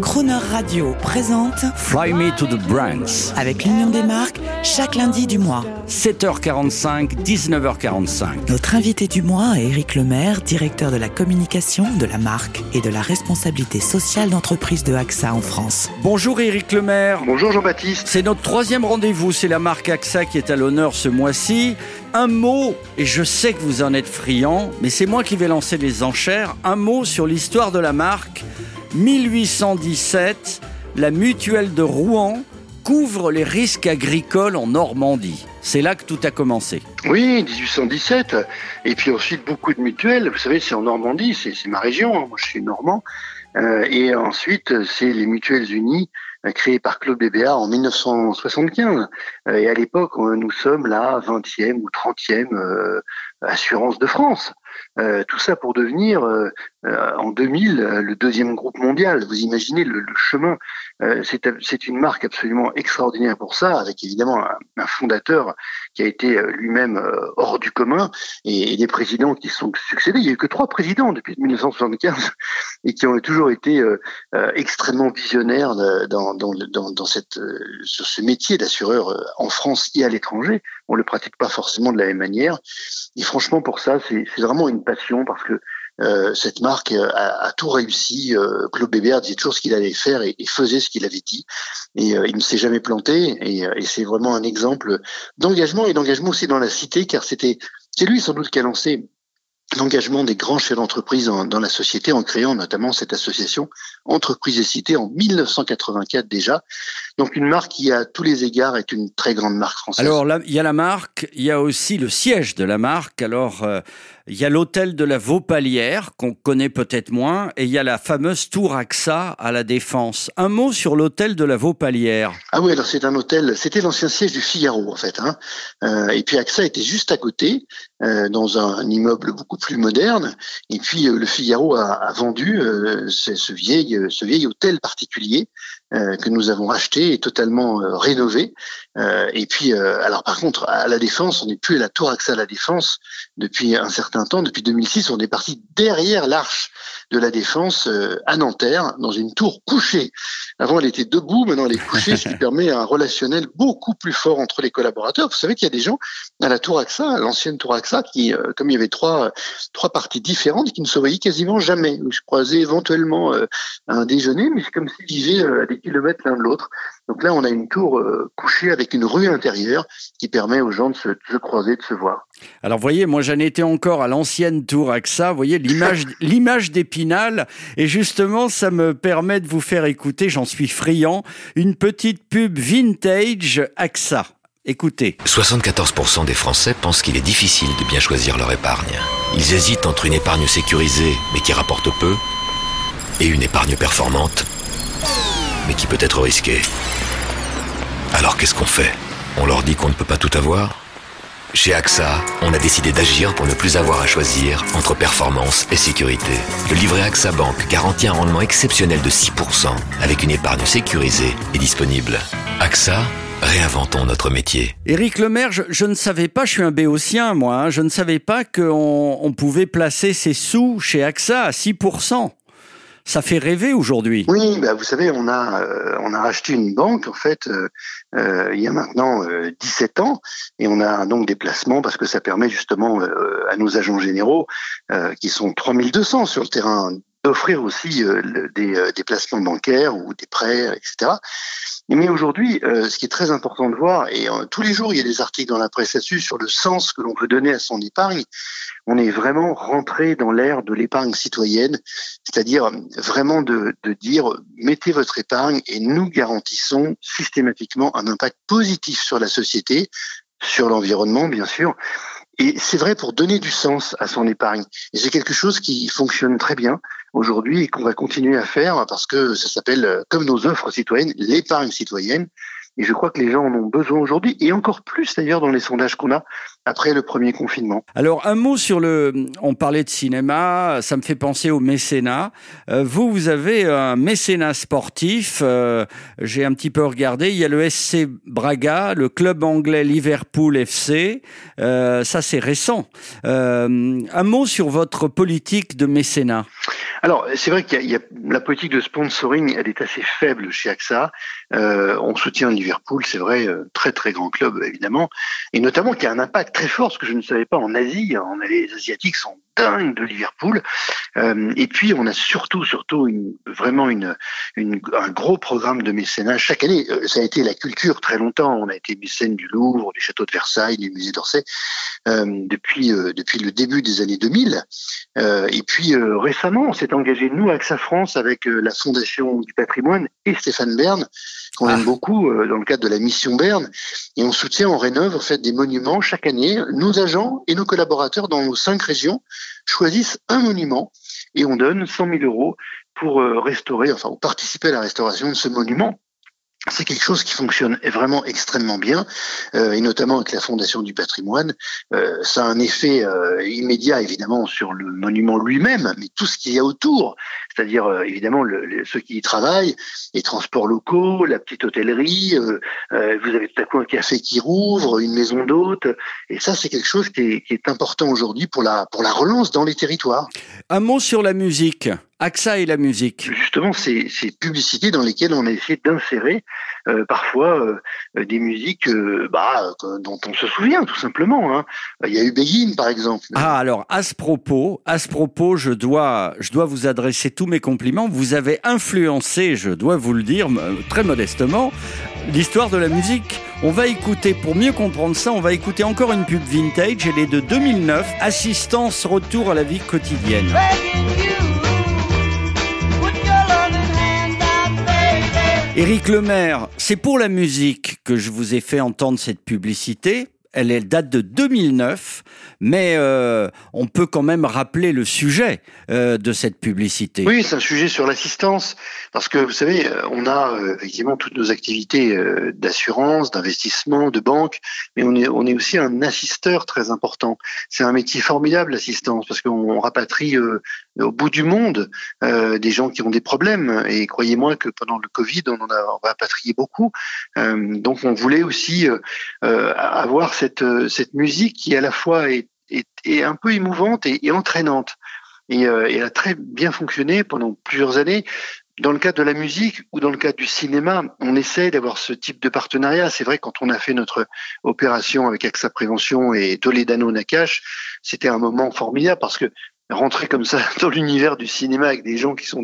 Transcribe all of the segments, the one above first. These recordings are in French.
Croner Radio présente Fly Me to the Brands. avec l'Union des marques chaque lundi du mois. 7h45, 19h45. Notre invité du mois est Éric Lemaire, directeur de la communication, de la marque et de la responsabilité sociale d'entreprise de AXA en France. Bonjour Éric Lemaire. Bonjour Jean-Baptiste. C'est notre troisième rendez-vous, c'est la marque AXA qui est à l'honneur ce mois-ci. Un mot, et je sais que vous en êtes friand, mais c'est moi qui vais lancer les enchères, un mot sur l'histoire de la marque. 1817, la mutuelle de Rouen couvre les risques agricoles en Normandie. C'est là que tout a commencé. Oui, 1817. Et puis ensuite, beaucoup de mutuelles. Vous savez, c'est en Normandie, c'est ma région. hein. Je suis normand. Euh, et ensuite, c'est les Mutuelles Unies euh, créées par Claude Bébéa en 1975. Euh, et à l'époque, nous sommes la 20e ou 30e euh, assurance de France. Euh, tout ça pour devenir euh, euh, en 2000 euh, le deuxième groupe mondial. Vous imaginez le, le chemin. C'est une marque absolument extraordinaire pour ça, avec évidemment un, un fondateur qui a été lui-même hors du commun et, et des présidents qui sont succédés. Il n'y a eu que trois présidents depuis 1975 et qui ont toujours été extrêmement visionnaires dans, dans, dans, dans cette, sur ce métier d'assureur en France et à l'étranger. On le pratique pas forcément de la même manière. Et franchement, pour ça, c'est vraiment une parce que euh, cette marque euh, a, tout réussi. Euh, Claude Bébert disait toujours ce qu'il allait faire et, faisait ce qu'il avait dit. Et il ne s'est jamais planté. Et, et c'est vraiment un exemple d'engagement et d'engagement aussi dans la cité, car c'était c'est lui sans doute qui a lancé l'engagement des grands chefs d'entreprise en- dans la société en créant notamment cette association Entreprises et Cités en 1984 déjà. Donc une marque qui à tous les égards est une très grande marque française. Alors là, il y a la marque, il y a aussi le siège de la marque. Alors, euh, il y a l'hôtel de la Vaupalière, qu'on connaît peut-être moins, et il y a la fameuse tour AXA à la Défense. Un mot sur l'hôtel de la Vaupalière. Ah oui, alors c'est un hôtel, c'était l'ancien siège du Figaro en fait. Hein. Euh, et puis AXA était juste à côté, euh, dans un immeuble beaucoup plus moderne. Et puis euh, le Figaro a, vendu euh, ce, vieil, euh, ce vieil hôtel particulier que nous avons acheté et totalement euh, rénové. Euh, et puis, euh, alors par contre, à la Défense, on n'est plus à la tour AXA à la Défense depuis un certain temps. Depuis 2006, on est parti derrière l'arche de la Défense euh, à Nanterre, dans une tour couchée. Avant, elle était debout, maintenant elle est couchée, ce qui permet un relationnel beaucoup plus fort entre les collaborateurs. Vous savez qu'il y a des gens à la tour AXA, à l'ancienne tour AXA, qui, euh, comme il y avait trois, trois parties différentes, qui ne se voyaient quasiment jamais. Je croisais éventuellement euh, un déjeuner, mais c'est comme s'ils vivaient euh, à des kilomètres l'un de l'autre. Donc là, on a une tour euh, couchée avec une rue intérieure qui permet aux gens de se, de se croiser, de se voir. Alors, vous voyez, moi, j'en étais encore à l'ancienne tour AXA. Vous voyez, l'image, l'image d'Épinal. Et justement, ça me permet de vous faire écouter, j'en suis friand, une petite pub vintage AXA. Écoutez. 74% des Français pensent qu'il est difficile de bien choisir leur épargne. Ils hésitent entre une épargne sécurisée, mais qui rapporte peu, et une épargne performante, mais qui peut être risquée. Alors qu'est-ce qu'on fait On leur dit qu'on ne peut pas tout avoir Chez AXA, on a décidé d'agir pour ne plus avoir à choisir entre performance et sécurité. Le livret AXA Bank garantit un rendement exceptionnel de 6% avec une épargne sécurisée et disponible. AXA, réinventons notre métier. Éric Lemaire, je, je ne savais pas, je suis un béotien, moi, hein, je ne savais pas qu'on on pouvait placer ses sous chez AXA à 6%. Ça fait rêver aujourd'hui. Oui, bah, vous savez, on a euh, on a racheté une banque en fait euh, euh, il y a maintenant euh, 17 ans et on a donc des placements parce que ça permet justement euh, à nos agents généraux euh, qui sont 3200 sur le terrain d'offrir aussi euh, euh, des placements bancaires ou des prêts, etc. Mais aujourd'hui, euh, ce qui est très important de voir, et tous les jours il y a des articles dans la presse là-dessus sur le sens que l'on veut donner à son épargne, on est vraiment rentré dans l'ère de l'épargne citoyenne, c'est-à-dire vraiment de, de dire mettez votre épargne et nous garantissons systématiquement un impact positif sur la société, sur l'environnement bien sûr. Et c'est vrai pour donner du sens à son épargne. Et c'est quelque chose qui fonctionne très bien aujourd'hui et qu'on va continuer à faire parce que ça s'appelle, euh, comme nos offres citoyennes, l'épargne citoyenne. Et je crois que les gens en ont besoin aujourd'hui, et encore plus d'ailleurs dans les sondages qu'on a après le premier confinement. Alors un mot sur le, on parlait de cinéma, ça me fait penser au mécénat. Euh, vous, vous avez un mécénat sportif. Euh, j'ai un petit peu regardé. Il y a le SC Braga, le club anglais Liverpool FC. Euh, ça, c'est récent. un mot sur votre politique de mécénat. Alors, c'est vrai qu'il y, a la politique de sponsoring, elle est assez faible chez AXA. On soutient Liverpool, c'est vrai, très très grand club évidemment, et notamment qui a un impact très fort, ce que je ne savais pas en Asie. Les Asiatiques sont dingues de Liverpool. Euh, et puis on a surtout surtout une, vraiment une, une, un gros programme de mécénat chaque année. Euh, ça a été la culture très longtemps. On a été mécène du Louvre, du châteaux de Versailles, du musées d'Orsay euh, depuis depuis le début des années 2000. et puis récemment, on s'est engagé nous AXA France avec la Fondation du Patrimoine et Stéphane Bern qu'on aime ah. beaucoup euh, dans le cadre de la mission Berne. Et on soutient, on rénove en fait des monuments chaque année. Nos agents et nos collaborateurs dans nos cinq régions choisissent un monument et on donne 100 000 euros pour euh, restaurer, enfin, participer à la restauration de ce monument c'est quelque chose qui fonctionne vraiment extrêmement bien, euh, et notamment avec la Fondation du patrimoine. Euh, ça a un effet euh, immédiat, évidemment, sur le monument lui-même, mais tout ce qu'il y a autour, c'est-à-dire euh, évidemment le, ceux qui y travaillent, les transports locaux, la petite hôtellerie, euh, euh, vous avez tout à coup un café qui rouvre, une maison d'hôtes, et ça c'est quelque chose qui est, qui est important aujourd'hui pour la, pour la relance dans les territoires. Un mot sur la musique. AXA et la musique. Justement, ces, ces publicités dans lesquelles on a essayé d'insérer euh, parfois euh, des musiques euh, bah, dont on se souvient tout simplement. Hein. Il y a eu Begin par exemple. Ah alors à ce propos, à ce propos, je dois, je dois vous adresser tous mes compliments. Vous avez influencé, je dois vous le dire très modestement, l'histoire de la musique. On va écouter, pour mieux comprendre ça, on va écouter encore une pub vintage. Elle est de 2009, Assistance Retour à la vie quotidienne. Éric Lemaire, c'est pour la musique que je vous ai fait entendre cette publicité elle, date de 2009, mais euh, on peut quand même rappeler le sujet euh, de cette publicité. Oui, c'est un sujet sur l'assistance, parce que vous savez, euh, on a effectivement toutes nos activités d'assurance, d'investissement, de banque, mais on est, aussi un assisteur très important. C'est un métier formidable, l'assistance, parce qu'on rapatrie au bout du monde des gens qui ont des problèmes, et croyez-moi que pendant le Covid, on en a rapatrié beaucoup. donc on voulait aussi avoir cette euh, cette, musique qui à la fois est, un peu émouvante et, entraînante. Et euh, elle a très bien fonctionné pendant plusieurs années. Dans le cadre de la musique ou dans le cadre du cinéma, on essaie d'avoir ce type de partenariat. C'est vrai, quand on a fait notre opération avec AXA Prévention et Toledano Nakash, c'était un moment formidable parce que rentrer comme ça dans l'univers du cinéma avec des gens qui sont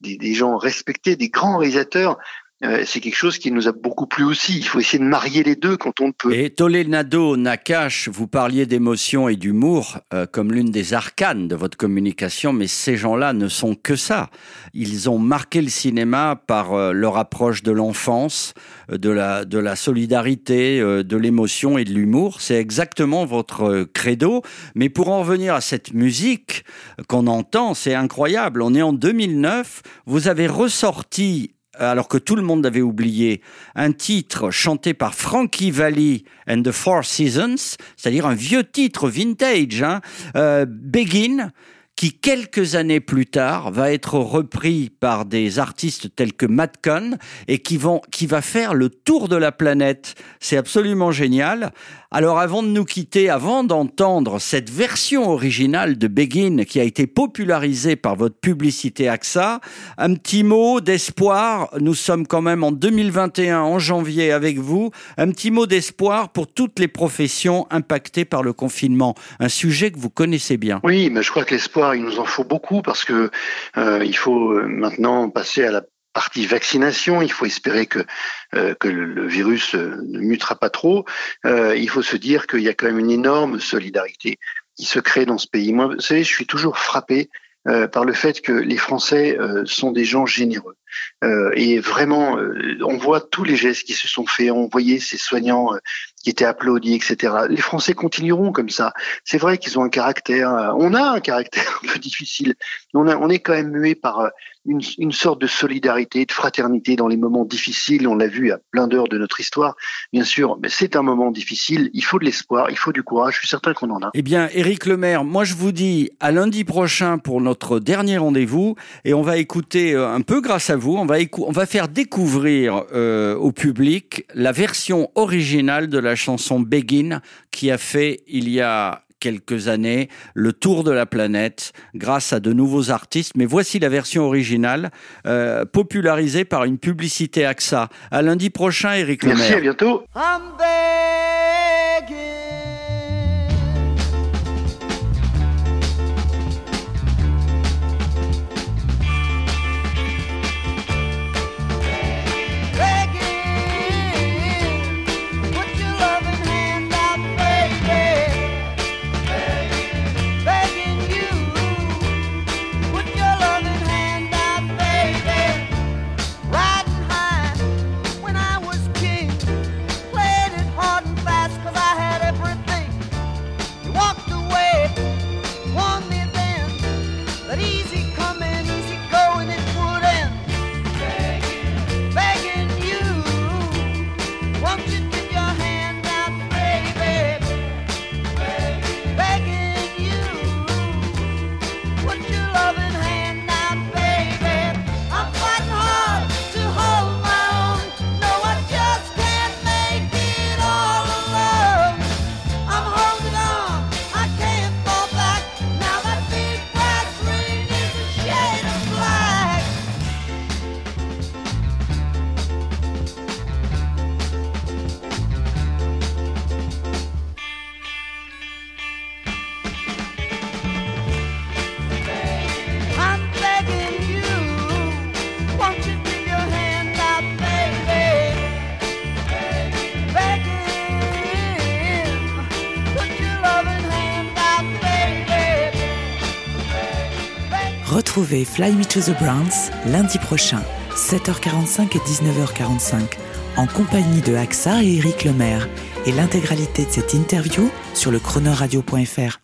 des gens respectés, des grands réalisateurs, euh, c'est quelque chose qui nous a beaucoup plu aussi. Il faut essayer de marier les deux quand on peut. Et Tolenado Nakash, vous parliez d'émotion et d'humour euh, comme l'une des arcanes de votre communication, mais ces gens-là ne sont que ça. Ils ont marqué le cinéma par euh, leur approche de l'enfance, de la, de la solidarité, de l'émotion et de l'humour. C'est exactement votre credo. Mais pour en revenir à cette musique qu'on entend, c'est incroyable. On est en 2009. Vous avez ressorti alors que tout le monde avait oublié, un titre chanté par Frankie Valli and the Four Seasons, c'est-à-dire un vieux titre vintage, hein, euh, Begin, qui quelques années plus tard va être repris par des artistes tels que Matt et qui vont, qui va faire le tour de la planète. C'est absolument génial. Alors avant de nous quitter, avant d'entendre cette version originale de Begin qui a été popularisée par votre publicité AXA, un petit mot d'espoir. Nous sommes quand même en 2021, en janvier avec vous. Un petit mot d'espoir pour toutes les professions impactées par le confinement. Un sujet que vous connaissez bien. Oui, mais je crois que l'espoir il nous en faut beaucoup parce que euh, il faut euh, maintenant passer à la partie vaccination. Il faut espérer que euh, que le, virus ne mutera pas trop. il faut se dire qu'il y a quand même une énorme solidarité qui se crée dans ce pays. Moi, vous savez, je suis toujours frappé par le fait que les Français sont des gens généreux. et vraiment, on voit tous les gestes qui se sont faits. On voyait ces soignants qui étaient applaudis, etc. Les Français continueront comme ça. C'est vrai qu'ils ont un caractère, euh, on a un caractère un peu difficile, on, on est quand même mué par euh, une, une, sorte de solidarité, de fraternité dans les moments difficiles. On l'a vu à plein d'heures de notre histoire. Bien sûr, mais c'est un moment difficile. Il faut de l'espoir, il faut du courage. Je suis certain qu'on en a. Eh bien, Éric Lemaire, moi je vous dis à lundi prochain pour notre dernier rendez-vous et on va écouter euh, un peu grâce à vous, on va, on va faire découvrir euh, au public la version originale de la chanson Begin qui a fait il y a quelques années le tour de la planète grâce à de nouveaux artistes. Mais voici la version originale, euh, popularisée par une publicité AXA. À lundi prochain, Eric Lemaire. Merci, à bientôt. Retrouvez Fly Me to the Browns lundi prochain, 7h45 et 19h45, en compagnie de AXA et Eric Lemaire, et l'intégralité de cette interview sur le chronoradio.fr.